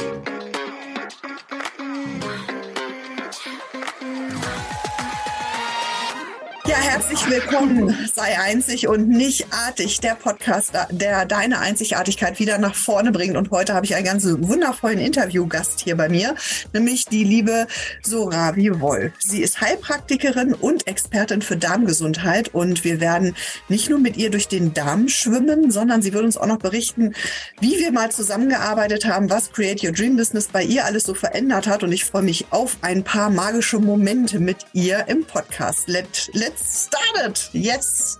Ja, herzlich willkommen. Sei einzig und nicht artig. Der Podcast, der deine Einzigartigkeit wieder nach vorne bringt. Und heute habe ich einen ganz wundervollen Interviewgast hier bei mir, nämlich die liebe Soravi Wolf. Sie ist Heilpraktikerin und Expertin für Darmgesundheit. Und wir werden nicht nur mit ihr durch den Darm schwimmen, sondern sie wird uns auch noch berichten, wie wir mal zusammengearbeitet haben, was Create Your Dream Business bei ihr alles so verändert hat. Und ich freue mich auf ein paar magische Momente mit ihr im Podcast. Let, let let's started. Yes.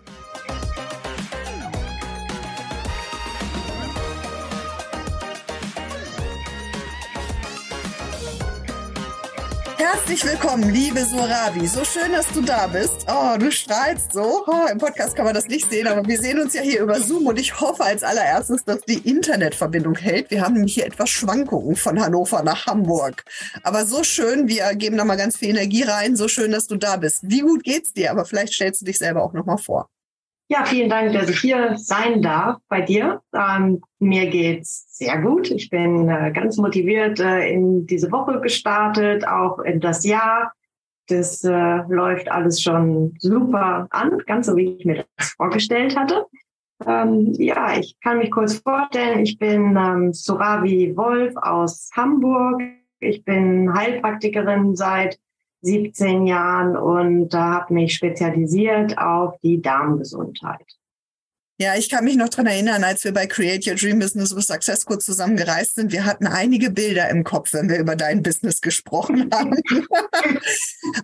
Herzlich willkommen, liebe Sorabi. So schön, dass du da bist. Oh, du strahlst so. Oh, Im Podcast kann man das nicht sehen, aber wir sehen uns ja hier über Zoom und ich hoffe als allererstes, dass die Internetverbindung hält. Wir haben nämlich hier etwas Schwankungen von Hannover nach Hamburg. Aber so schön, wir geben da mal ganz viel Energie rein. So schön, dass du da bist. Wie gut geht's dir? Aber vielleicht stellst du dich selber auch nochmal vor. Ja, vielen Dank, dass ich hier sein darf bei dir. Ähm, mir geht's sehr gut. Ich bin äh, ganz motiviert äh, in diese Woche gestartet, auch in das Jahr. Das äh, läuft alles schon super an, ganz so wie ich mir das vorgestellt hatte. Ähm, ja, ich kann mich kurz vorstellen. Ich bin ähm, Suravi Wolf aus Hamburg. Ich bin Heilpraktikerin seit 17 Jahren und äh, habe mich spezialisiert auf die Darmgesundheit. Ja, ich kann mich noch dran erinnern, als wir bei Create Your Dream Business with Success Code zusammengereist sind. Wir hatten einige Bilder im Kopf, wenn wir über dein Business gesprochen haben.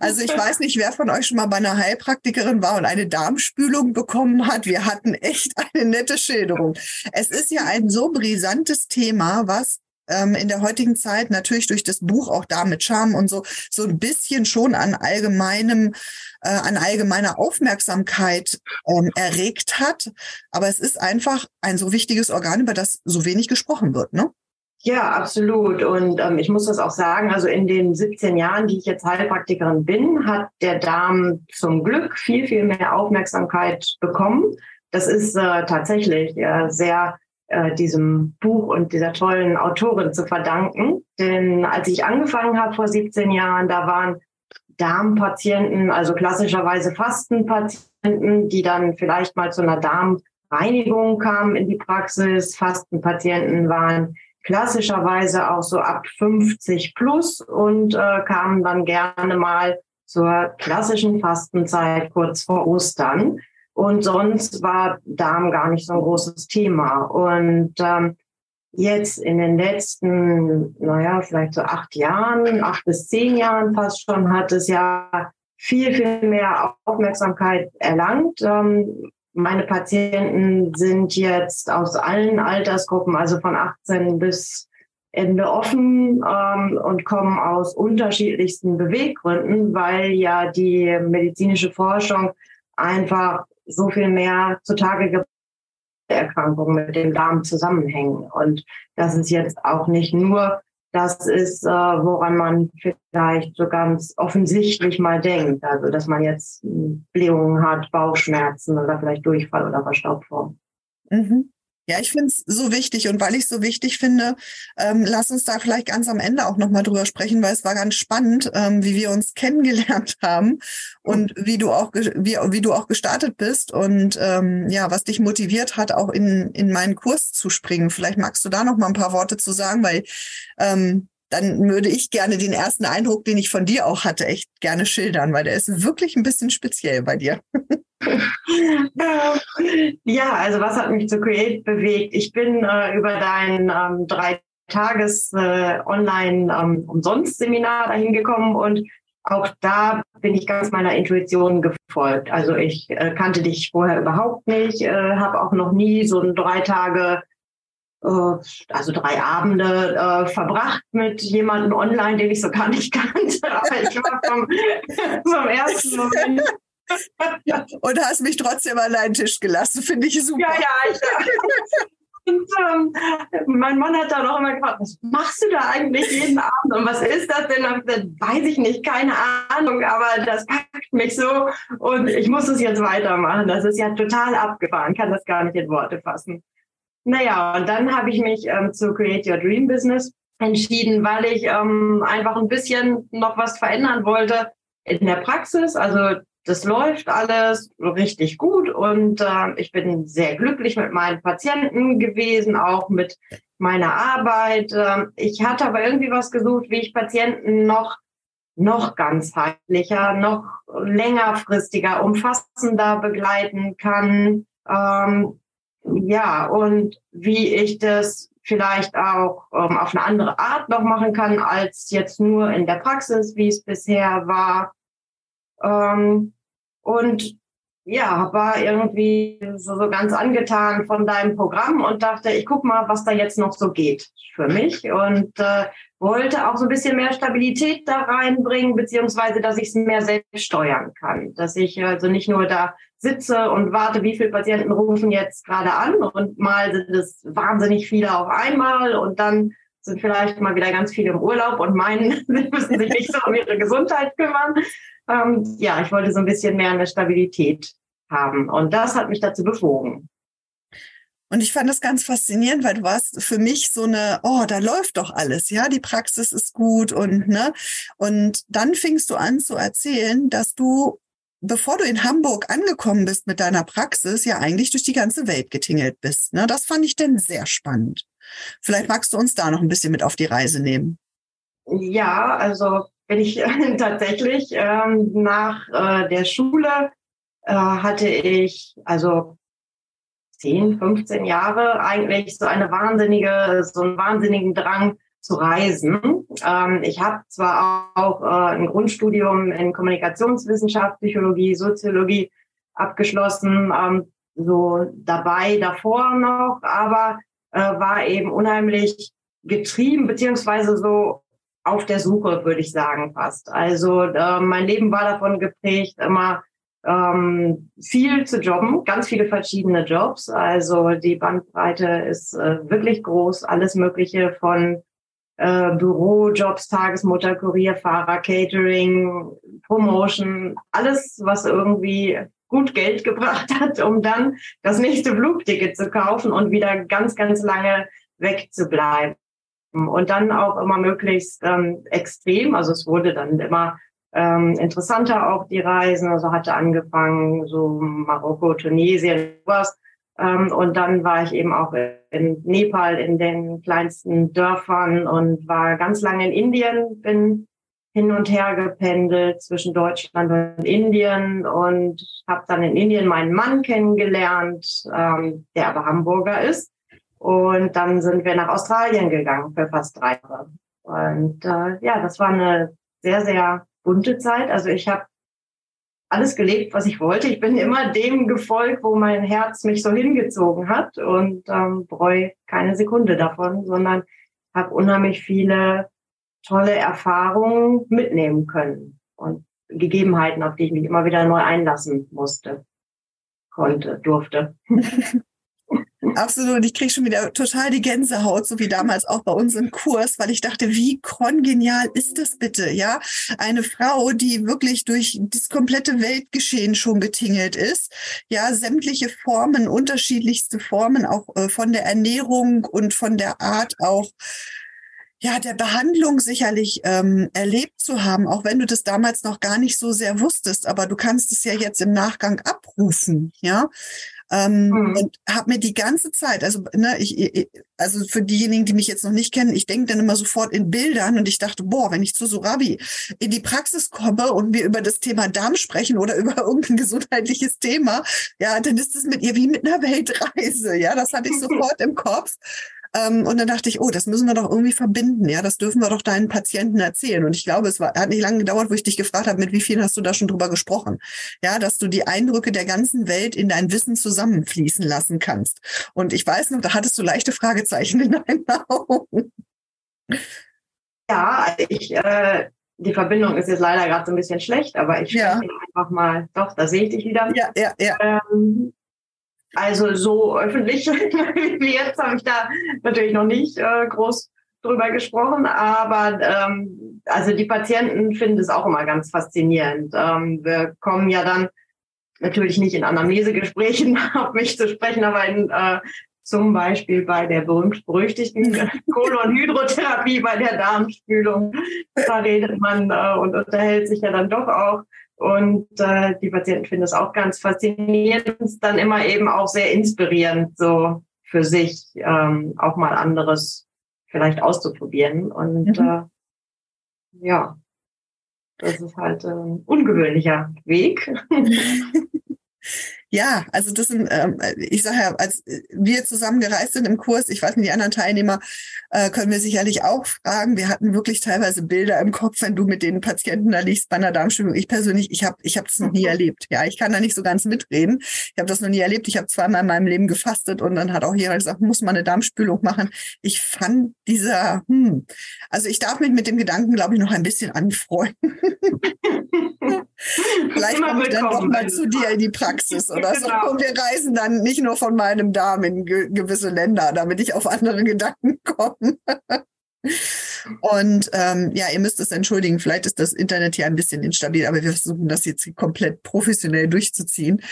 also ich weiß nicht, wer von euch schon mal bei einer Heilpraktikerin war und eine Darmspülung bekommen hat. Wir hatten echt eine nette Schilderung. Es ist ja ein so brisantes Thema, was ähm, in der heutigen Zeit natürlich durch das Buch auch da mit Charme und so so ein bisschen schon an allgemeinem äh, an allgemeiner Aufmerksamkeit ähm, erregt hat. Aber es ist einfach ein so wichtiges Organ, über das so wenig gesprochen wird, ne? Ja, absolut. Und ähm, ich muss das auch sagen, also in den 17 Jahren, die ich jetzt Heilpraktikerin bin, hat der Darm zum Glück viel, viel mehr Aufmerksamkeit bekommen. Das ist äh, tatsächlich äh, sehr äh, diesem Buch und dieser tollen Autorin zu verdanken. Denn als ich angefangen habe vor 17 Jahren, da waren Darmpatienten, also klassischerweise Fastenpatienten, die dann vielleicht mal zu einer Darmreinigung kamen in die Praxis. Fastenpatienten waren klassischerweise auch so ab 50 plus und äh, kamen dann gerne mal zur klassischen Fastenzeit kurz vor Ostern. Und sonst war Darm gar nicht so ein großes Thema. Und ähm, jetzt in den letzten, naja, vielleicht so acht Jahren, acht bis zehn Jahren fast schon, hat es ja viel, viel mehr Aufmerksamkeit erlangt. Ähm, meine Patienten sind jetzt aus allen Altersgruppen, also von 18 bis Ende offen ähm, und kommen aus unterschiedlichsten Beweggründen, weil ja die medizinische Forschung einfach so viel mehr zutage Erkrankungen mit dem Darm zusammenhängen. Und das ist jetzt auch nicht nur das ist, äh, woran man vielleicht so ganz offensichtlich mal denkt. Also, dass man jetzt Blähungen hat, Bauchschmerzen oder vielleicht Durchfall oder Verstopfung. Mhm. Ja, ich finde es so wichtig und weil ich es so wichtig finde, ähm, lass uns da vielleicht ganz am Ende auch nochmal drüber sprechen, weil es war ganz spannend, ähm, wie wir uns kennengelernt haben und wie du auch wie, wie du auch gestartet bist und ähm, ja, was dich motiviert hat, auch in, in meinen Kurs zu springen. Vielleicht magst du da noch mal ein paar Worte zu sagen, weil ähm, dann würde ich gerne den ersten Eindruck, den ich von dir auch hatte, echt gerne schildern, weil der ist wirklich ein bisschen speziell bei dir. ja, also was hat mich zu Create bewegt? Ich bin äh, über dein ähm, drei Tages äh, ähm, dahin gekommen und auch da bin ich ganz meiner Intuition gefolgt. Also ich äh, kannte dich vorher überhaupt nicht, äh, habe auch noch nie so ein drei Tage also drei Abende äh, verbracht mit jemandem online, den ich so gar nicht kannte. Aber ich war vom, vom ersten Moment. Ja, und hast mich trotzdem an deinen Tisch gelassen, finde ich super. Ja, ja, ich, und ähm, mein Mann hat dann auch immer gefragt, was machst du da eigentlich jeden Abend und was ist das denn? Das weiß ich nicht, keine Ahnung, aber das packt mich so und ich muss es jetzt weitermachen. Das ist ja total abgefahren, kann das gar nicht in Worte fassen. Naja, und dann habe ich mich ähm, zu Create Your Dream Business entschieden, weil ich ähm, einfach ein bisschen noch was verändern wollte in der Praxis. Also das läuft alles richtig gut und äh, ich bin sehr glücklich mit meinen Patienten gewesen, auch mit meiner Arbeit. Äh, ich hatte aber irgendwie was gesucht, wie ich Patienten noch noch ganzheitlicher, noch längerfristiger, umfassender begleiten kann. Ähm, ja, und wie ich das vielleicht auch ähm, auf eine andere Art noch machen kann, als jetzt nur in der Praxis, wie es bisher war. Ähm, und ja, war irgendwie so, so ganz angetan von deinem Programm und dachte, ich guck mal, was da jetzt noch so geht für mich und äh, wollte auch so ein bisschen mehr Stabilität da reinbringen, beziehungsweise, dass ich es mehr selbst steuern kann, dass ich also nicht nur da sitze und warte, wie viele Patienten rufen jetzt gerade an und mal sind es wahnsinnig viele auf einmal und dann sind vielleicht mal wieder ganz viele im Urlaub und meinen, sie müssen sich nicht so um ihre Gesundheit kümmern. Ähm, ja, ich wollte so ein bisschen mehr eine Stabilität haben. Und das hat mich dazu bewogen. Und ich fand das ganz faszinierend, weil du warst für mich so eine, oh, da läuft doch alles, ja, die Praxis ist gut und ne. Und dann fingst du an zu erzählen, dass du, bevor du in Hamburg angekommen bist mit deiner Praxis, ja eigentlich durch die ganze Welt getingelt bist. Ne? Das fand ich denn sehr spannend. Vielleicht magst du uns da noch ein bisschen mit auf die Reise nehmen. Ja, also bin ich tatsächlich ähm, nach äh, der Schule äh, hatte ich also 10, 15 Jahre eigentlich so eine wahnsinnige, so einen wahnsinnigen Drang zu reisen. Ähm, ich habe zwar auch äh, ein Grundstudium in Kommunikationswissenschaft, Psychologie, Soziologie abgeschlossen, ähm, so dabei davor noch, aber äh, war eben unheimlich getrieben, beziehungsweise so auf der Suche, würde ich sagen, fast. Also äh, mein Leben war davon geprägt, immer ähm, viel zu jobben, ganz viele verschiedene Jobs. Also die Bandbreite ist äh, wirklich groß, alles Mögliche von äh, Bürojobs, Tagesmutter, Kurierfahrer, Catering, Promotion, alles, was irgendwie gut Geld gebracht hat, um dann das nächste Flugticket zu kaufen und wieder ganz, ganz lange wegzubleiben. Und dann auch immer möglichst ähm, extrem. Also es wurde dann immer ähm, interessanter auch die Reisen. Also hatte angefangen so Marokko, Tunesien, was. Ähm, und dann war ich eben auch in Nepal in den kleinsten Dörfern und war ganz lange in Indien, bin hin und her gependelt zwischen Deutschland und Indien und habe dann in Indien meinen Mann kennengelernt, ähm, der aber Hamburger ist. Und dann sind wir nach Australien gegangen für fast drei Jahre. Und äh, ja, das war eine sehr, sehr bunte Zeit. Also ich habe alles gelebt, was ich wollte. Ich bin immer dem gefolgt, wo mein Herz mich so hingezogen hat und ähm, bereue keine Sekunde davon, sondern habe unheimlich viele tolle Erfahrungen mitnehmen können und Gegebenheiten, auf die ich mich immer wieder neu einlassen musste, konnte, durfte. Absolut. Ich kriege schon wieder total die Gänsehaut, so wie damals auch bei uns im Kurs, weil ich dachte, wie kongenial ist das bitte? Ja, eine Frau, die wirklich durch das komplette Weltgeschehen schon getingelt ist. Ja, sämtliche Formen, unterschiedlichste Formen, auch äh, von der Ernährung und von der Art auch ja, der Behandlung sicherlich ähm, erlebt zu haben, auch wenn du das damals noch gar nicht so sehr wusstest, aber du kannst es ja jetzt im Nachgang abrufen, ja. Ähm, mhm. Und habe mir die ganze Zeit, also ne, ich, ich, also für diejenigen, die mich jetzt noch nicht kennen, ich denke dann immer sofort in Bildern und ich dachte, boah, wenn ich zu Sorabi in die Praxis komme und wir über das Thema Darm sprechen oder über irgendein gesundheitliches Thema, ja, dann ist es mit ihr wie mit einer Weltreise, ja, das hatte ich sofort im Kopf. Ähm, und dann dachte ich, oh, das müssen wir doch irgendwie verbinden. Ja, das dürfen wir doch deinen Patienten erzählen. Und ich glaube, es war, hat nicht lange gedauert, wo ich dich gefragt habe, mit wie vielen hast du da schon drüber gesprochen? Ja, dass du die Eindrücke der ganzen Welt in dein Wissen zusammenfließen lassen kannst. Und ich weiß noch, da hattest du leichte Fragezeichen in deinen Augen. Ja, ich, äh, die Verbindung ist jetzt leider gerade so ein bisschen schlecht, aber ich ja. einfach mal, doch, da sehe ich dich wieder. Ja, ja, ja. Ähm, also so öffentlich wie jetzt habe ich da natürlich noch nicht äh, groß drüber gesprochen, aber ähm, also die Patienten finden es auch immer ganz faszinierend. Ähm, wir kommen ja dann natürlich nicht in Anamnesegesprächen auf mich zu sprechen, aber in äh, zum Beispiel bei der berühmt-berüchtigten Kolonhydrotherapie, bei der Darmspülung. Da redet man äh, und unterhält sich ja dann doch auch. Und äh, die Patienten finden es auch ganz faszinierend, dann immer eben auch sehr inspirierend, so für sich ähm, auch mal anderes vielleicht auszuprobieren. Und mhm. äh, ja, das ist halt ein ungewöhnlicher Weg. Ja, also das sind, ähm, ich sage ja, als wir zusammen gereist sind im Kurs, ich weiß nicht, die anderen Teilnehmer äh, können wir sicherlich auch fragen. Wir hatten wirklich teilweise Bilder im Kopf, wenn du mit den Patienten da liegst bei einer Darmspülung. Ich persönlich, ich habe ich hab das noch nie erlebt. Ja, ich kann da nicht so ganz mitreden. Ich habe das noch nie erlebt. Ich habe zweimal in meinem Leben gefastet und dann hat auch jeder gesagt, muss man eine Darmspülung machen. Ich fand dieser, hm, also ich darf mich mit dem Gedanken, glaube ich, noch ein bisschen anfreunden. Vielleicht komme ich dann doch mal zu dir in die Praxis oder so. Genau. Und wir reisen dann nicht nur von meinem Darm in ge gewisse Länder, damit ich auf andere Gedanken komme. Und ähm, ja, ihr müsst es entschuldigen, vielleicht ist das Internet hier ein bisschen instabil, aber wir versuchen das jetzt komplett professionell durchzuziehen.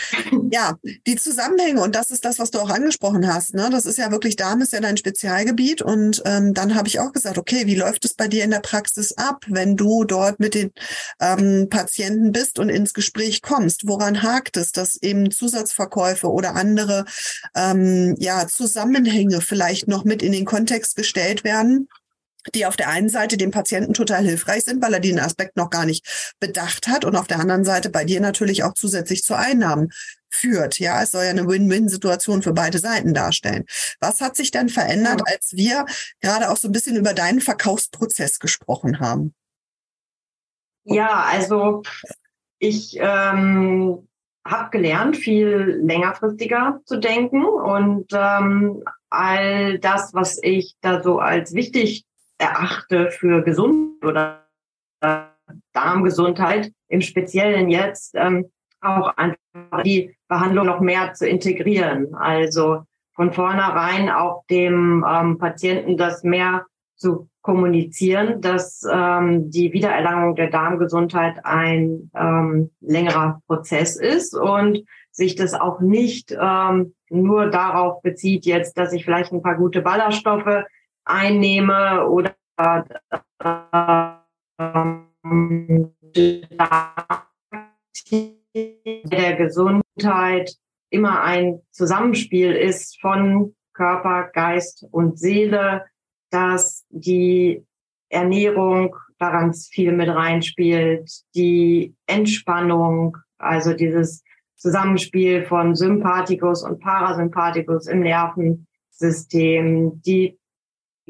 Ja, die Zusammenhänge, und das ist das, was du auch angesprochen hast, ne? Das ist ja wirklich, Darm ist ja dein Spezialgebiet. Und ähm, dann habe ich auch gesagt, okay, wie läuft es bei dir in der Praxis ab, wenn du dort mit den ähm, Patienten bist und ins Gespräch kommst? Woran hakt es, dass eben Zusatzverkäufe oder andere ähm, ja, Zusammenhänge vielleicht noch mit in den Kontext gestellt werden? Die auf der einen Seite dem Patienten total hilfreich sind, weil er den Aspekt noch gar nicht bedacht hat und auf der anderen Seite bei dir natürlich auch zusätzlich zu Einnahmen führt. Ja, es soll ja eine Win-Win-Situation für beide Seiten darstellen. Was hat sich denn verändert, als wir gerade auch so ein bisschen über deinen Verkaufsprozess gesprochen haben? Ja, also ich ähm, habe gelernt, viel längerfristiger zu denken und ähm, all das, was ich da so als wichtig erachte für gesund oder Darmgesundheit, im Speziellen jetzt ähm, auch einfach die Behandlung noch mehr zu integrieren. Also von vornherein auch dem ähm, Patienten das mehr zu kommunizieren, dass ähm, die Wiedererlangung der Darmgesundheit ein ähm, längerer Prozess ist und sich das auch nicht ähm, nur darauf bezieht jetzt, dass ich vielleicht ein paar gute Ballaststoffe einnehme oder der Gesundheit immer ein Zusammenspiel ist von Körper, Geist und Seele, dass die Ernährung daran viel mit reinspielt, die Entspannung, also dieses Zusammenspiel von Sympathikus und Parasympathikus im Nervensystem, die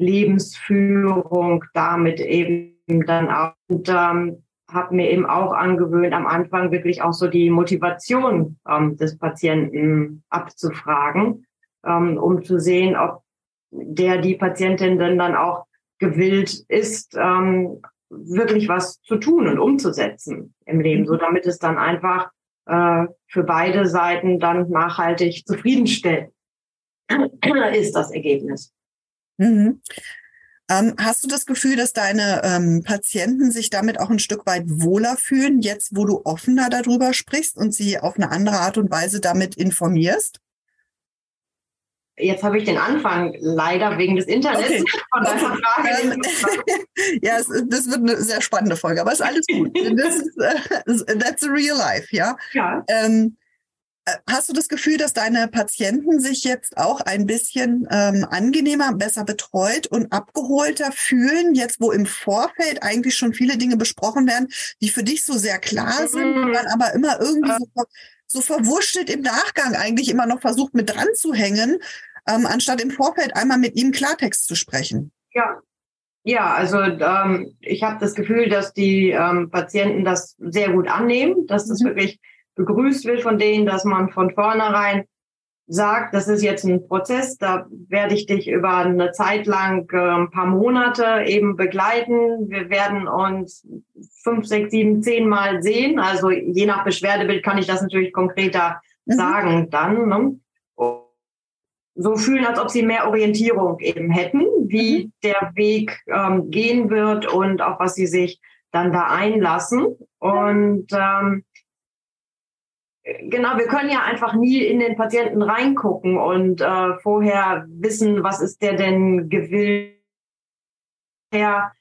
Lebensführung damit eben dann auch. Und ähm, habe mir eben auch angewöhnt, am Anfang wirklich auch so die Motivation ähm, des Patienten abzufragen, ähm, um zu sehen, ob der, die Patientin denn dann auch gewillt ist, ähm, wirklich was zu tun und umzusetzen im Leben, so damit es dann einfach äh, für beide Seiten dann nachhaltig zufriedenstellend ist das Ergebnis. Mhm. Ähm, hast du das Gefühl, dass deine ähm, Patienten sich damit auch ein Stück weit wohler fühlen, jetzt wo du offener darüber sprichst und sie auf eine andere Art und Weise damit informierst? Jetzt habe ich den Anfang leider wegen des Internets. Okay. Von okay. Frage ähm, ja, es, das wird eine sehr spannende Folge, aber ist alles gut. das ist, uh, that's real life, ja. ja. Ähm, äh, hast du das Gefühl, dass deine Patienten sich jetzt auch ein bisschen ähm, angenehmer, besser betreut und abgeholter fühlen, jetzt wo im Vorfeld eigentlich schon viele Dinge besprochen werden, die für dich so sehr klar sind, mhm. dann aber immer irgendwie so, so verwurschtelt im Nachgang eigentlich immer noch versucht mit dran zu hängen, ähm, anstatt im Vorfeld einmal mit ihm Klartext zu sprechen? Ja, ja, also ähm, ich habe das Gefühl, dass die ähm, Patienten das sehr gut annehmen, dass das mhm. wirklich begrüßt wird von denen, dass man von vornherein sagt, das ist jetzt ein Prozess, da werde ich dich über eine Zeit lang äh, ein paar Monate eben begleiten. Wir werden uns fünf, sechs, sieben, zehn Mal sehen. Also je nach Beschwerdebild kann ich das natürlich konkreter mhm. sagen dann. Ne? So fühlen, als ob sie mehr Orientierung eben hätten, wie mhm. der Weg ähm, gehen wird und auf was sie sich dann da einlassen. Und ähm, genau, wir können ja einfach nie in den Patienten reingucken und äh, vorher wissen, was ist der denn gewillt. Her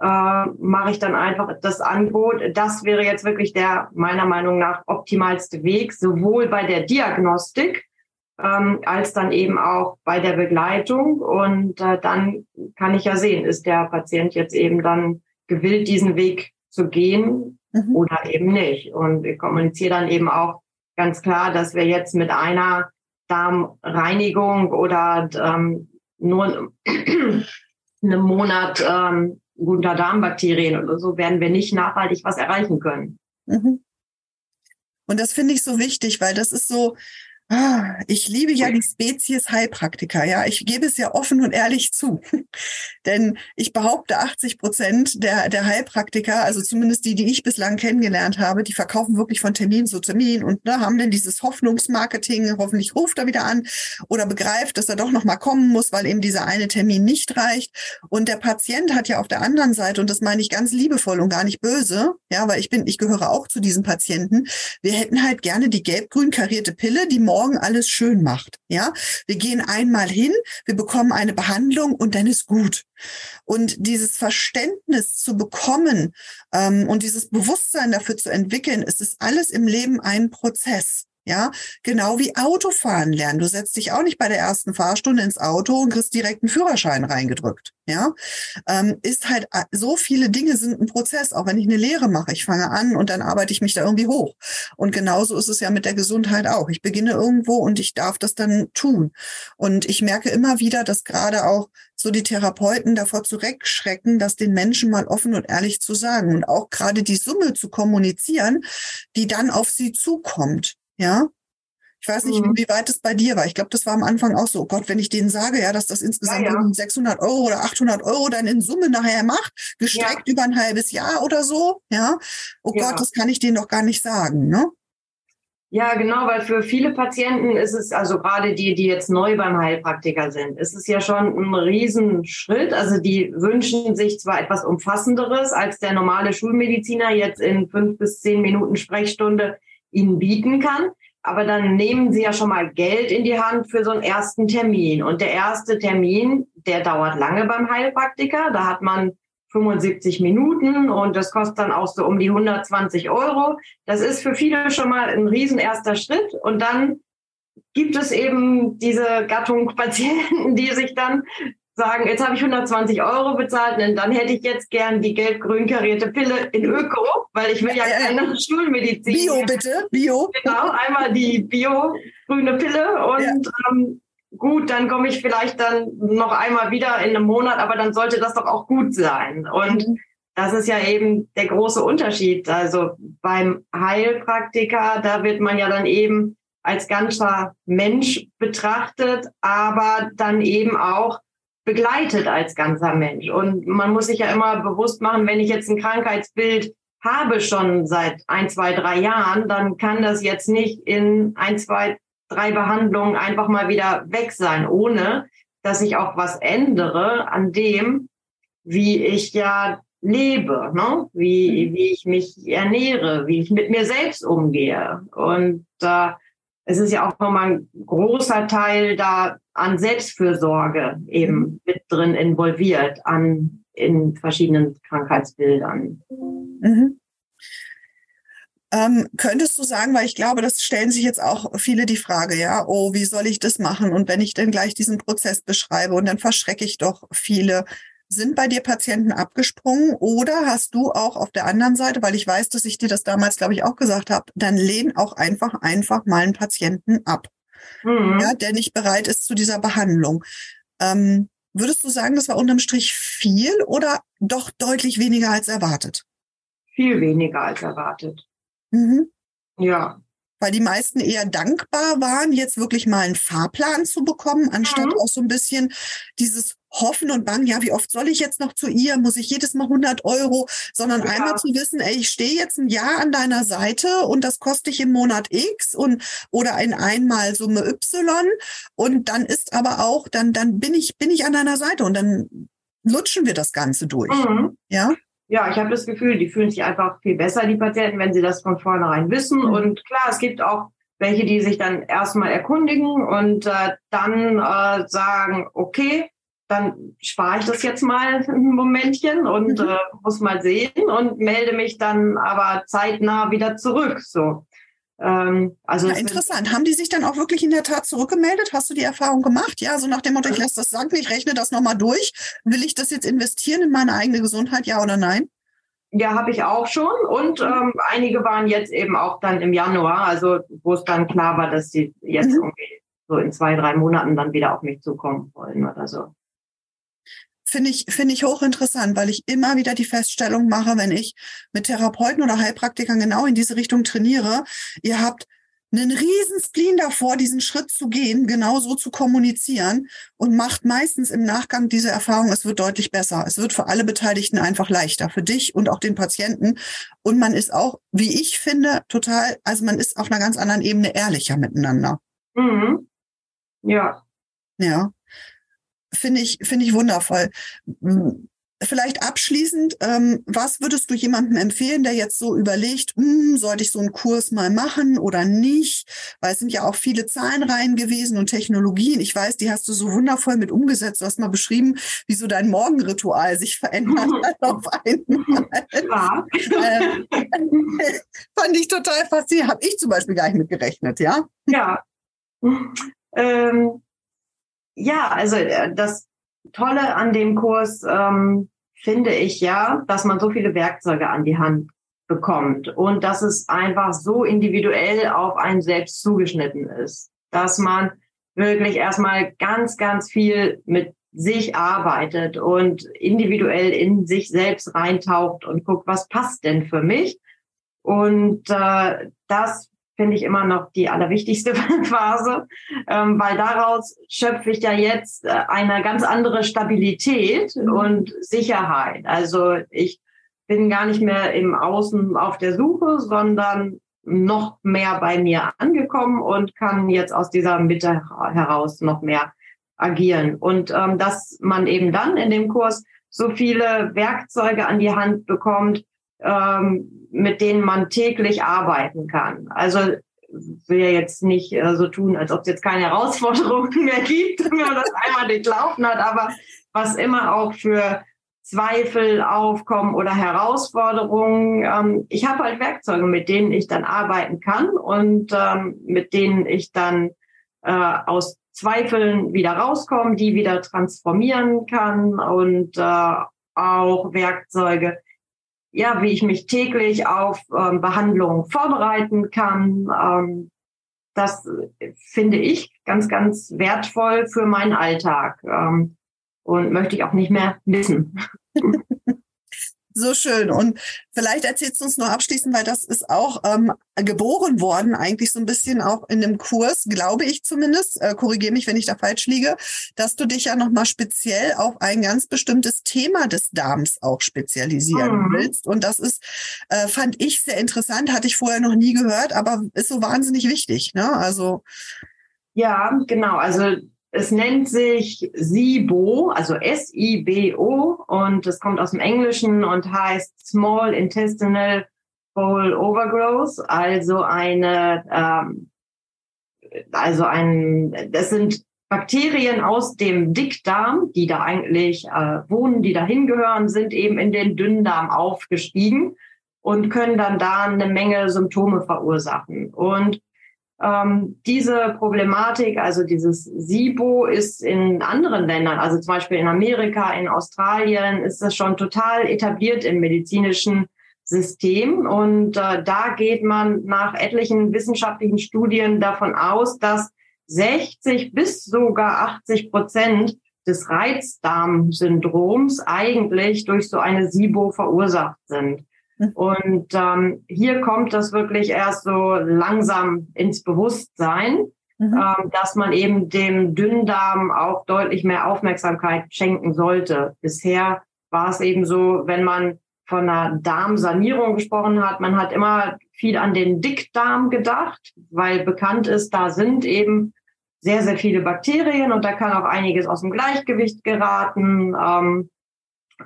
äh, mache ich dann einfach das Angebot. Das wäre jetzt wirklich der meiner Meinung nach optimalste Weg, sowohl bei der Diagnostik ähm, als dann eben auch bei der Begleitung. Und äh, dann kann ich ja sehen, ist der Patient jetzt eben dann gewillt, diesen Weg zu gehen mhm. oder eben nicht. Und ich kommuniziere dann eben auch ganz klar, dass wir jetzt mit einer Darmreinigung oder ähm, nur einem Monat ähm, guter Darmbakterien oder so werden wir nicht nachhaltig was erreichen können. Mhm. Und das finde ich so wichtig, weil das ist so, ich liebe ja die Spezies Heilpraktiker, ja. Ich gebe es ja offen und ehrlich zu. Denn ich behaupte, 80 Prozent der, der Heilpraktiker, also zumindest die, die ich bislang kennengelernt habe, die verkaufen wirklich von Termin zu Termin und ne, haben dann dieses Hoffnungsmarketing, hoffentlich ruft er wieder an oder begreift, dass er doch nochmal kommen muss, weil eben dieser eine Termin nicht reicht. Und der Patient hat ja auf der anderen Seite, und das meine ich ganz liebevoll und gar nicht böse, ja, weil ich bin, ich gehöre auch zu diesen Patienten, wir hätten halt gerne die gelb-grün karierte Pille, die morgen alles schön macht. Ja, wir gehen einmal hin, wir bekommen eine Behandlung und dann ist gut. Und dieses Verständnis zu bekommen ähm, und dieses Bewusstsein dafür zu entwickeln, es ist alles im Leben ein Prozess. Ja, genau wie Autofahren lernen. Du setzt dich auch nicht bei der ersten Fahrstunde ins Auto und kriegst direkt einen Führerschein reingedrückt. Ja, ähm, ist halt äh, so viele Dinge sind ein Prozess. Auch wenn ich eine Lehre mache, ich fange an und dann arbeite ich mich da irgendwie hoch. Und genauso ist es ja mit der Gesundheit auch. Ich beginne irgendwo und ich darf das dann tun. Und ich merke immer wieder, dass gerade auch so die Therapeuten davor zurückschrecken, das den Menschen mal offen und ehrlich zu sagen und auch gerade die Summe zu kommunizieren, die dann auf sie zukommt. Ja. Ich weiß nicht, mhm. wie weit es bei dir war. Ich glaube, das war am Anfang auch so. Oh Gott, wenn ich denen sage, ja, dass das insgesamt ja, ja. 600 Euro oder 800 Euro dann in Summe nachher macht, gestreckt ja. über ein halbes Jahr oder so, ja. Oh Gott, das kann ich denen doch gar nicht sagen, ne? Ja, genau, weil für viele Patienten ist es, also gerade die, die jetzt neu beim Heilpraktiker sind, ist es ja schon ein Riesenschritt. Also die wünschen sich zwar etwas Umfassenderes, als der normale Schulmediziner jetzt in fünf bis zehn Minuten Sprechstunde ihnen bieten kann. Aber dann nehmen sie ja schon mal Geld in die Hand für so einen ersten Termin. Und der erste Termin, der dauert lange beim Heilpraktiker. Da hat man 75 Minuten und das kostet dann auch so um die 120 Euro. Das ist für viele schon mal ein riesen erster Schritt. Und dann gibt es eben diese Gattung Patienten, die sich dann sagen, jetzt habe ich 120 Euro bezahlt und dann hätte ich jetzt gern die gelb-grün karierte Pille in Öko, weil ich will ja keine Schulmedizin. Bio bitte, Bio. Genau, einmal die Bio-grüne Pille und ja. ähm, gut, dann komme ich vielleicht dann noch einmal wieder in einem Monat, aber dann sollte das doch auch gut sein. Und mhm. das ist ja eben der große Unterschied. Also beim Heilpraktiker, da wird man ja dann eben als ganzer Mensch betrachtet, aber dann eben auch begleitet als ganzer Mensch. Und man muss sich ja immer bewusst machen, wenn ich jetzt ein Krankheitsbild habe schon seit ein, zwei, drei Jahren, dann kann das jetzt nicht in ein, zwei, drei Behandlungen einfach mal wieder weg sein, ohne dass ich auch was ändere an dem, wie ich ja lebe, ne? wie, wie ich mich ernähre, wie ich mit mir selbst umgehe. Und äh, es ist ja auch nochmal ein großer Teil da an Selbstfürsorge eben mhm. mit drin involviert, an in verschiedenen Krankheitsbildern. Mhm. Ähm, könntest du sagen, weil ich glaube, das stellen sich jetzt auch viele die Frage, ja, oh, wie soll ich das machen? Und wenn ich dann gleich diesen Prozess beschreibe und dann verschrecke ich doch viele. Sind bei dir Patienten abgesprungen oder hast du auch auf der anderen Seite, weil ich weiß, dass ich dir das damals, glaube ich, auch gesagt habe, dann lehn auch einfach, einfach mal einen Patienten ab mhm. ja, der nicht bereit ist zu dieser Behandlung. Ähm, würdest du sagen, das war unterm Strich viel oder doch deutlich weniger als erwartet? Viel weniger als erwartet. Mhm. Ja. Weil die meisten eher dankbar waren, jetzt wirklich mal einen Fahrplan zu bekommen, anstatt mhm. auch so ein bisschen dieses Hoffen und Bangen, ja, wie oft soll ich jetzt noch zu ihr? Muss ich jedes Mal 100 Euro? Sondern ja. einmal zu wissen, ey, ich stehe jetzt ein Jahr an deiner Seite und das kostet dich im Monat X und oder in einmal Summe Y und dann ist aber auch, dann, dann bin ich, bin ich an deiner Seite und dann lutschen wir das Ganze durch. Mhm. Ja. Ja, ich habe das Gefühl, die fühlen sich einfach viel besser, die Patienten, wenn sie das von vornherein wissen. Mhm. Und klar, es gibt auch welche, die sich dann erstmal erkundigen und äh, dann äh, sagen, okay, dann spare ich das jetzt mal ein Momentchen und mhm. äh, muss mal sehen und melde mich dann aber zeitnah wieder zurück. So. Ähm, also ja, interessant. Haben die sich dann auch wirklich in der Tat zurückgemeldet? Hast du die Erfahrung gemacht? Ja, so nach dem Motto, ich lasse das sagen, ich rechne das nochmal durch. Will ich das jetzt investieren in meine eigene Gesundheit, ja oder nein? Ja, habe ich auch schon. Und mhm. ähm, einige waren jetzt eben auch dann im Januar, also wo es dann klar war, dass sie jetzt mhm. irgendwie so in zwei, drei Monaten dann wieder auf mich zukommen wollen oder so finde ich, finde ich hochinteressant, weil ich immer wieder die Feststellung mache, wenn ich mit Therapeuten oder Heilpraktikern genau in diese Richtung trainiere, ihr habt einen riesen Spleen davor, diesen Schritt zu gehen, genau so zu kommunizieren und macht meistens im Nachgang diese Erfahrung, es wird deutlich besser. Es wird für alle Beteiligten einfach leichter, für dich und auch den Patienten. Und man ist auch, wie ich finde, total, also man ist auf einer ganz anderen Ebene ehrlicher miteinander. Mhm. Ja. Ja finde ich, finde ich wundervoll. Vielleicht abschließend, ähm, was würdest du jemandem empfehlen, der jetzt so überlegt, hm, sollte ich so einen Kurs mal machen oder nicht? Weil es sind ja auch viele Zahlenreihen gewesen und Technologien. Ich weiß, die hast du so wundervoll mit umgesetzt. Du hast mal beschrieben, wie so dein Morgenritual sich verändert hat auf einmal. Ja. Ähm, fand ich total faszinierend. Habe ich zum Beispiel gar nicht mit gerechnet, ja? Ja. Ähm, ja, also äh, das Tolle an dem Kurs ähm, finde ich ja, dass man so viele Werkzeuge an die Hand bekommt und dass es einfach so individuell auf einen selbst zugeschnitten ist, dass man wirklich erstmal ganz, ganz viel mit sich arbeitet und individuell in sich selbst reintaucht und guckt, was passt denn für mich? Und äh, das finde ich immer noch die allerwichtigste Phase, ähm, weil daraus schöpfe ich ja jetzt äh, eine ganz andere Stabilität mhm. und Sicherheit. Also ich bin gar nicht mehr im Außen auf der Suche, sondern noch mehr bei mir angekommen und kann jetzt aus dieser Mitte heraus noch mehr agieren. Und ähm, dass man eben dann in dem Kurs so viele Werkzeuge an die Hand bekommt, ähm, mit denen man täglich arbeiten kann. Also will ja jetzt nicht äh, so tun, als ob es jetzt keine Herausforderungen mehr gibt, wenn man das einmal durchlaufen hat, aber was immer auch für Zweifel aufkommen oder Herausforderungen. Ähm, ich habe halt Werkzeuge, mit denen ich dann arbeiten kann und ähm, mit denen ich dann äh, aus Zweifeln wieder rauskomme, die wieder transformieren kann und äh, auch Werkzeuge, ja, wie ich mich täglich auf ähm, Behandlungen vorbereiten kann. Ähm, das finde ich ganz, ganz wertvoll für meinen Alltag ähm, und möchte ich auch nicht mehr missen. So schön. Und vielleicht erzählst du uns noch abschließend, weil das ist auch ähm, geboren worden, eigentlich so ein bisschen auch in dem Kurs, glaube ich zumindest, äh, korrigiere mich, wenn ich da falsch liege, dass du dich ja nochmal speziell auf ein ganz bestimmtes Thema des Darms auch spezialisieren mhm. willst. Und das ist, äh, fand ich sehr interessant, hatte ich vorher noch nie gehört, aber ist so wahnsinnig wichtig. Ne? Also ja, genau. Also es nennt sich SIBO, also S-I-B-O und es kommt aus dem Englischen und heißt Small Intestinal Bowel Overgrowth, also eine, ähm, also ein, das sind Bakterien aus dem Dickdarm, die da eigentlich äh, wohnen, die da hingehören, sind eben in den Dünndarm aufgestiegen und können dann da eine Menge Symptome verursachen. Und ähm, diese Problematik, also dieses SIBO, ist in anderen Ländern, also zum Beispiel in Amerika, in Australien, ist das schon total etabliert im medizinischen System. Und äh, da geht man nach etlichen wissenschaftlichen Studien davon aus, dass 60 bis sogar 80 Prozent des Reizdarmsyndroms eigentlich durch so eine SIBO verursacht sind. Und ähm, hier kommt das wirklich erst so langsam ins Bewusstsein, mhm. ähm, dass man eben dem Dünndarm auch deutlich mehr Aufmerksamkeit schenken sollte. Bisher war es eben so, wenn man von einer Darmsanierung gesprochen hat, man hat immer viel an den Dickdarm gedacht, weil bekannt ist, da sind eben sehr, sehr viele Bakterien und da kann auch einiges aus dem Gleichgewicht geraten. Ähm,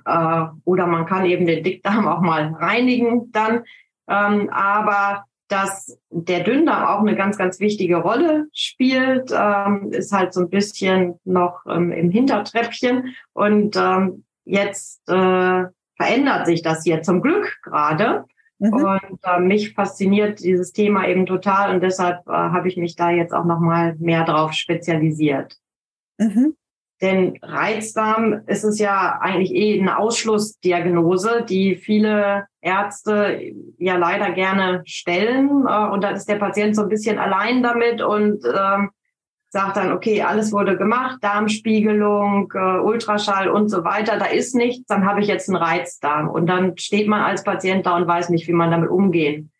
Äh, oder man kann eben den Dickdarm auch mal reinigen dann. Ähm, aber dass der Dünndarm auch eine ganz, ganz wichtige Rolle spielt, ähm, ist halt so ein bisschen noch ähm, im Hintertreppchen. Und ähm, jetzt äh, verändert sich das hier zum Glück gerade. Mhm. Und äh, mich fasziniert dieses Thema eben total und deshalb äh, habe ich mich da jetzt auch noch mal mehr drauf spezialisiert. Mhm. Denn Reizdarm ist es ja eigentlich eh eine Ausschlussdiagnose, die viele Ärzte ja leider gerne stellen. Äh, und dann ist der Patient so ein bisschen allein damit und ähm, sagt dann, okay, alles wurde gemacht, Darmspiegelung, äh, Ultraschall und so weiter, da ist nichts, dann habe ich jetzt einen Reizdarm. Und dann steht man als Patient da und weiß nicht, wie man damit umgehen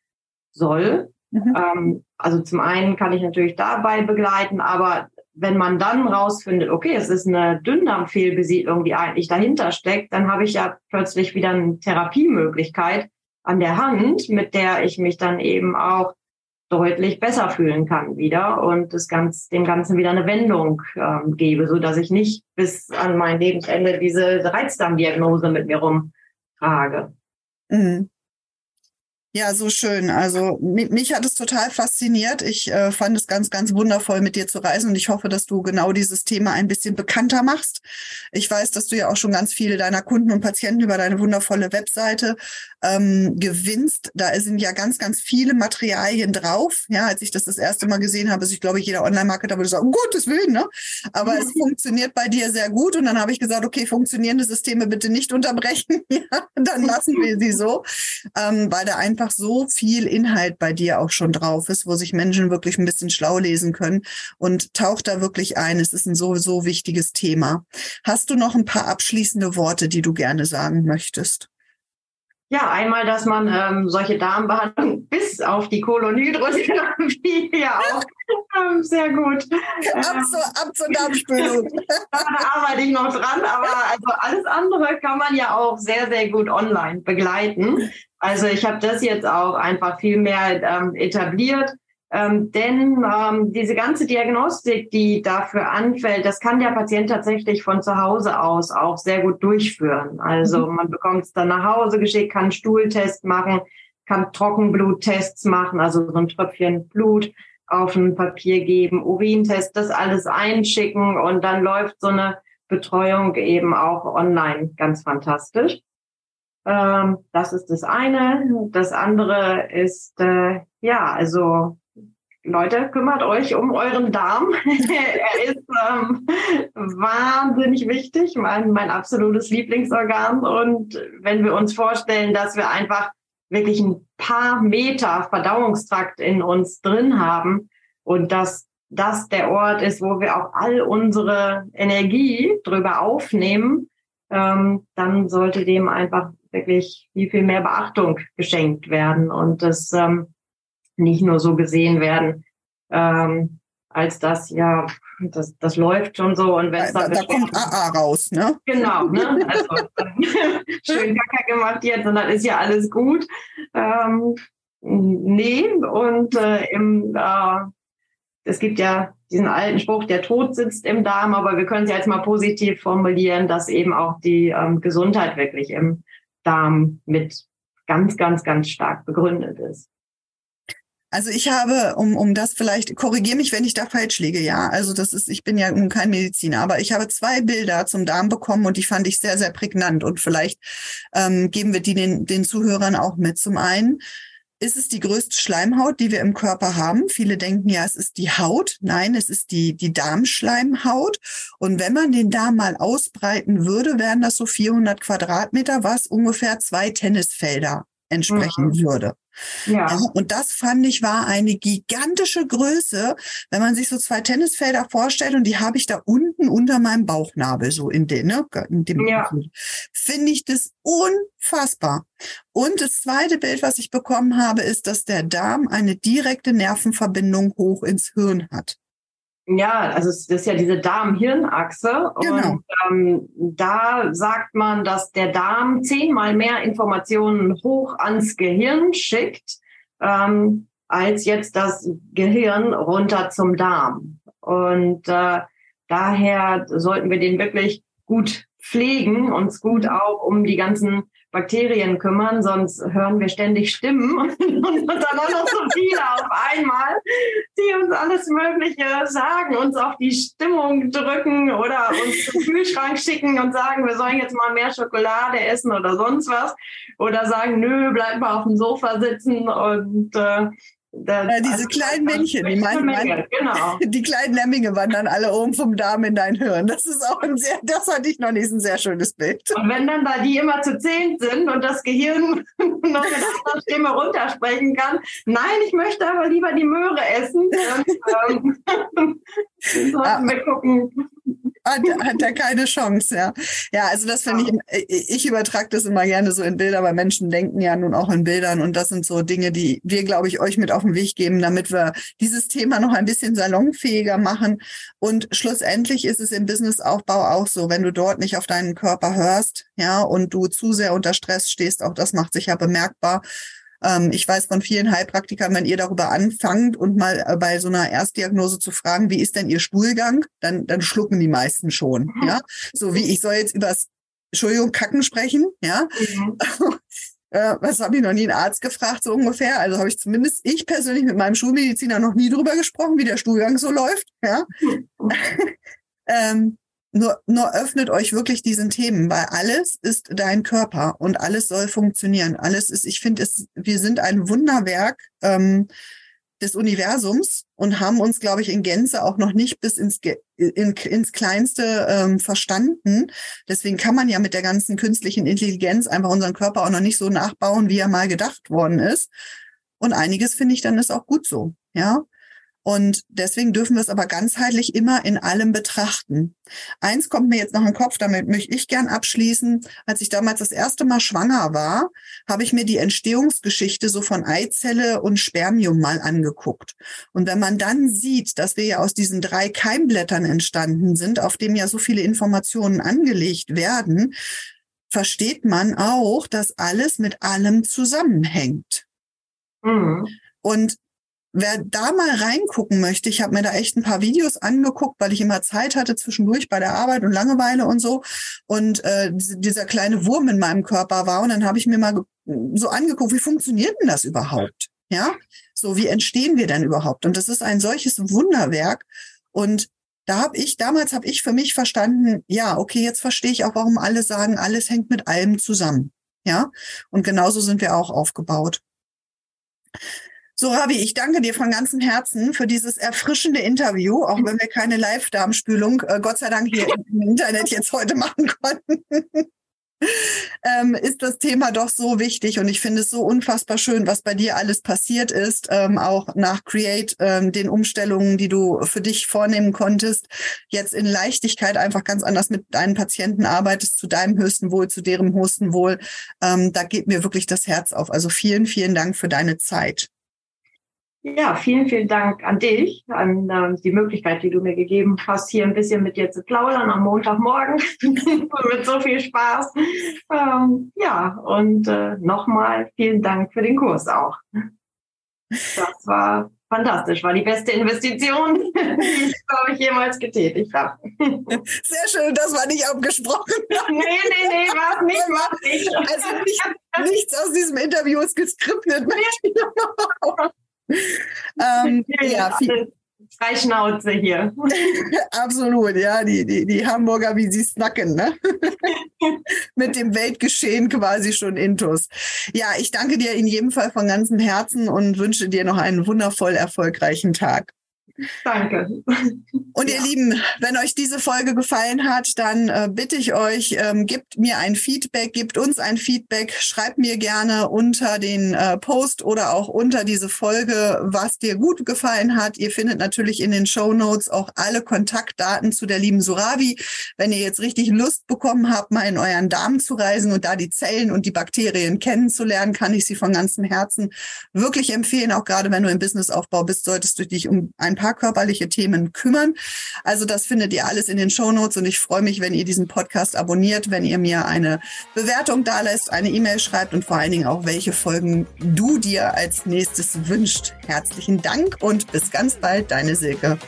soll. Mhm. Ähm, also zum einen kann ich natürlich dabei begleiten, aber wenn man dann rausfindet, okay, es ist eine Dünndarmfehlbesiedlung, die eigentlich dahinter steckt, dann habe ich ja plötzlich wieder eine Therapiemöglichkeit an der Hand, mit der ich mich dann eben auch deutlich besser fühlen kann wieder und das ganz, dem Ganzen wieder eine Wendung ähm, gebe, so dass ich nicht bis an mein Lebensende diese Reizdarmdiagnose mit mir rumtrage. Mhm. Ja, so schön. Also mich hat es total fasziniert. Ich äh, fand es ganz, ganz wundervoll, mit dir zu reisen und ich hoffe, dass du genau dieses Thema ein bisschen bekannter machst. Ich weiß, dass du ja auch schon ganz viele deiner Kunden und Patienten über deine wundervolle Webseite ähm, gewinnst. Da sind ja ganz, ganz viele Materialien drauf. Ja, als ich das das erste Mal gesehen habe, also ich glaube, jeder Online-Marketer würde sagen, um Gottes Willen, ne? Aber es funktioniert bei dir sehr gut und dann habe ich gesagt, okay, funktionierende Systeme bitte nicht unterbrechen. ja, dann lassen wir sie so, ähm, weil da ein einfach so viel Inhalt bei dir auch schon drauf ist, wo sich Menschen wirklich ein bisschen schlau lesen können und taucht da wirklich ein. Es ist ein so, so wichtiges Thema. Hast du noch ein paar abschließende Worte, die du gerne sagen möchtest? Ja, einmal, dass man ähm, solche Darmbehandlungen bis auf die Kolonhydrotherapie ja auch ähm, sehr gut. Ab, ähm, zur, ab zur Darmspülung. da arbeite ich noch dran, aber also alles andere kann man ja auch sehr, sehr gut online begleiten. Also ich habe das jetzt auch einfach viel mehr ähm, etabliert. Ähm, denn ähm, diese ganze Diagnostik, die dafür anfällt, das kann der Patient tatsächlich von zu Hause aus auch sehr gut durchführen. Also mhm. man bekommt es dann nach Hause geschickt, kann Stuhltest machen, kann Trockenbluttests machen, also so ein Tröpfchen Blut auf ein Papier geben, Urintest, das alles einschicken und dann läuft so eine Betreuung eben auch online ganz fantastisch. Ähm, das ist das eine. Das andere ist, äh, ja, also Leute, kümmert euch um euren Darm. er ist ähm, wahnsinnig wichtig, mein, mein absolutes Lieblingsorgan. Und wenn wir uns vorstellen, dass wir einfach wirklich ein paar Meter Verdauungstrakt in uns drin haben und dass das der Ort ist, wo wir auch all unsere Energie drüber aufnehmen, ähm, dann sollte dem einfach wirklich viel, viel mehr Beachtung geschenkt werden und das ähm, nicht nur so gesehen werden, ähm, als das, ja, das, das läuft schon so und wenn. Da, da kommt AA raus, ne? Genau, ne? Also schön Kacker gemacht jetzt und dann ist ja alles gut. Ähm, nee, und äh, im, äh, es gibt ja diesen alten Spruch, der Tod sitzt im Darm, aber wir können es jetzt mal positiv formulieren, dass eben auch die ähm, Gesundheit wirklich im Darm mit ganz, ganz, ganz stark begründet ist. Also ich habe, um, um das vielleicht, korrigiere mich, wenn ich da falsch liege, ja. Also das ist, ich bin ja nun kein Mediziner, aber ich habe zwei Bilder zum Darm bekommen und die fand ich sehr, sehr prägnant. Und vielleicht ähm, geben wir die den, den Zuhörern auch mit. Zum einen ist es die größte Schleimhaut, die wir im Körper haben. Viele denken ja, es ist die Haut. Nein, es ist die, die Darmschleimhaut. Und wenn man den Darm mal ausbreiten würde, wären das so 400 Quadratmeter, was ungefähr zwei Tennisfelder entsprechen mhm. würde. Ja. ja. Und das fand ich war eine gigantische Größe, wenn man sich so zwei Tennisfelder vorstellt und die habe ich da unten unter meinem Bauchnabel so in, den, ne, in dem ja. finde ich das unfassbar. Und das zweite Bild, was ich bekommen habe, ist, dass der Darm eine direkte Nervenverbindung hoch ins Hirn hat. Ja, also es ist ja diese Darm-Hirn-Achse. Genau. Und ähm, da sagt man, dass der Darm zehnmal mehr Informationen hoch ans Gehirn schickt, ähm, als jetzt das Gehirn runter zum Darm. Und äh, daher sollten wir den wirklich gut pflegen, uns gut auch um die ganzen Bakterien kümmern, sonst hören wir ständig Stimmen und dann auch noch so viele auf einmal, die uns alles Mögliche sagen, uns auf die Stimmung drücken oder uns zum Kühlschrank schicken und sagen, wir sollen jetzt mal mehr Schokolade essen oder sonst was. Oder sagen, nö, bleib mal auf dem Sofa sitzen und äh, das, ja, diese also, kleinen Männchen, die meinen, Menge, genau. die kleinen Lemminge wandern alle oben vom Darm in dein Hirn. Das ist auch ein sehr, das hatte ich noch nicht, ein sehr schönes Bild. Und wenn dann da die immer zu zehn sind und das Gehirn noch mit einer Stimme runtersprechen kann, nein, ich möchte aber lieber die Möhre essen, und, ähm, sollten wir gucken, hat, hat er keine Chance, ja. Ja, also das finde ich, ich übertrage das immer gerne so in Bilder, weil Menschen denken ja nun auch in Bildern und das sind so Dinge, die wir, glaube ich, euch mit auf den Weg geben, damit wir dieses Thema noch ein bisschen salonfähiger machen. Und schlussendlich ist es im Businessaufbau auch so, wenn du dort nicht auf deinen Körper hörst, ja, und du zu sehr unter Stress stehst, auch das macht sich ja bemerkbar, ähm, ich weiß von vielen Heilpraktikern, wenn ihr darüber anfangt und mal äh, bei so einer Erstdiagnose zu fragen, wie ist denn ihr Stuhlgang, dann, dann schlucken die meisten schon. Mhm. Ja, so wie ich soll jetzt übers Entschuldigung, Kacken sprechen, ja. Mhm. Äh, was habe ich noch nie einen Arzt gefragt, so ungefähr. Also habe ich zumindest ich persönlich mit meinem Schulmediziner noch nie drüber gesprochen, wie der Stuhlgang so läuft. Ja. Ähm, nur, nur öffnet euch wirklich diesen Themen, weil alles ist dein Körper und alles soll funktionieren. Alles ist, ich finde, wir sind ein Wunderwerk ähm, des Universums und haben uns, glaube ich, in Gänze auch noch nicht bis ins, in, ins Kleinste ähm, verstanden. Deswegen kann man ja mit der ganzen künstlichen Intelligenz einfach unseren Körper auch noch nicht so nachbauen, wie er mal gedacht worden ist. Und einiges finde ich dann ist auch gut so. Ja, und deswegen dürfen wir es aber ganzheitlich immer in allem betrachten. Eins kommt mir jetzt noch in den Kopf, damit möchte ich gern abschließen. Als ich damals das erste Mal schwanger war, habe ich mir die Entstehungsgeschichte so von Eizelle und Spermium mal angeguckt. Und wenn man dann sieht, dass wir ja aus diesen drei Keimblättern entstanden sind, auf dem ja so viele Informationen angelegt werden, versteht man auch, dass alles mit allem zusammenhängt. Mhm. Und Wer da mal reingucken möchte, ich habe mir da echt ein paar Videos angeguckt, weil ich immer Zeit hatte zwischendurch bei der Arbeit und Langeweile und so. Und äh, dieser kleine Wurm in meinem Körper war. Und dann habe ich mir mal so angeguckt, wie funktioniert denn das überhaupt? Ja, so wie entstehen wir denn überhaupt? Und das ist ein solches Wunderwerk. Und da habe ich, damals habe ich für mich verstanden, ja, okay, jetzt verstehe ich auch, warum alle sagen, alles hängt mit allem zusammen. Ja, und genauso sind wir auch aufgebaut. So, Ravi, ich danke dir von ganzem Herzen für dieses erfrischende Interview, auch wenn wir keine Live-Darmspülung, äh, Gott sei Dank, hier im Internet jetzt heute machen konnten. ähm, ist das Thema doch so wichtig und ich finde es so unfassbar schön, was bei dir alles passiert ist, ähm, auch nach Create, ähm, den Umstellungen, die du für dich vornehmen konntest, jetzt in Leichtigkeit einfach ganz anders mit deinen Patienten arbeitest, zu deinem höchsten Wohl, zu deren höchsten Wohl. Ähm, da geht mir wirklich das Herz auf. Also vielen, vielen Dank für deine Zeit. Ja, vielen, vielen Dank an dich, an äh, die Möglichkeit, die du mir gegeben hast, hier ein bisschen mit dir zu plaudern am Montagmorgen mit so viel Spaß. Ähm, ja, und äh, nochmal vielen Dank für den Kurs auch. Das war fantastisch, war die beste Investition, die ich, glaube ich, jemals getätigt habe. Sehr schön, das war nicht abgesprochen. nee, nee, nee, war nicht, war nicht. Also nicht, nichts aus diesem Interview ist geskriptet ähm, ja, viel, Freischnauze hier. Absolut, ja, die, die, die Hamburger, wie sie snacken, ne? Mit dem Weltgeschehen quasi schon intus. Ja, ich danke dir in jedem Fall von ganzem Herzen und wünsche dir noch einen wundervoll erfolgreichen Tag. Danke. Und ihr ja. Lieben, wenn euch diese Folge gefallen hat, dann äh, bitte ich euch, ähm, gebt mir ein Feedback, gebt uns ein Feedback, schreibt mir gerne unter den äh, Post oder auch unter diese Folge, was dir gut gefallen hat. Ihr findet natürlich in den Show Notes auch alle Kontaktdaten zu der lieben Suravi. Wenn ihr jetzt richtig Lust bekommen habt, mal in euren Darm zu reisen und da die Zellen und die Bakterien kennenzulernen, kann ich sie von ganzem Herzen wirklich empfehlen. Auch gerade wenn du im Businessaufbau bist, solltest du dich um ein paar körperliche Themen kümmern. Also das findet ihr alles in den Show Notes und ich freue mich, wenn ihr diesen Podcast abonniert, wenn ihr mir eine Bewertung da lässt, eine E-Mail schreibt und vor allen Dingen auch, welche Folgen du dir als nächstes wünscht. Herzlichen Dank und bis ganz bald, deine Silke.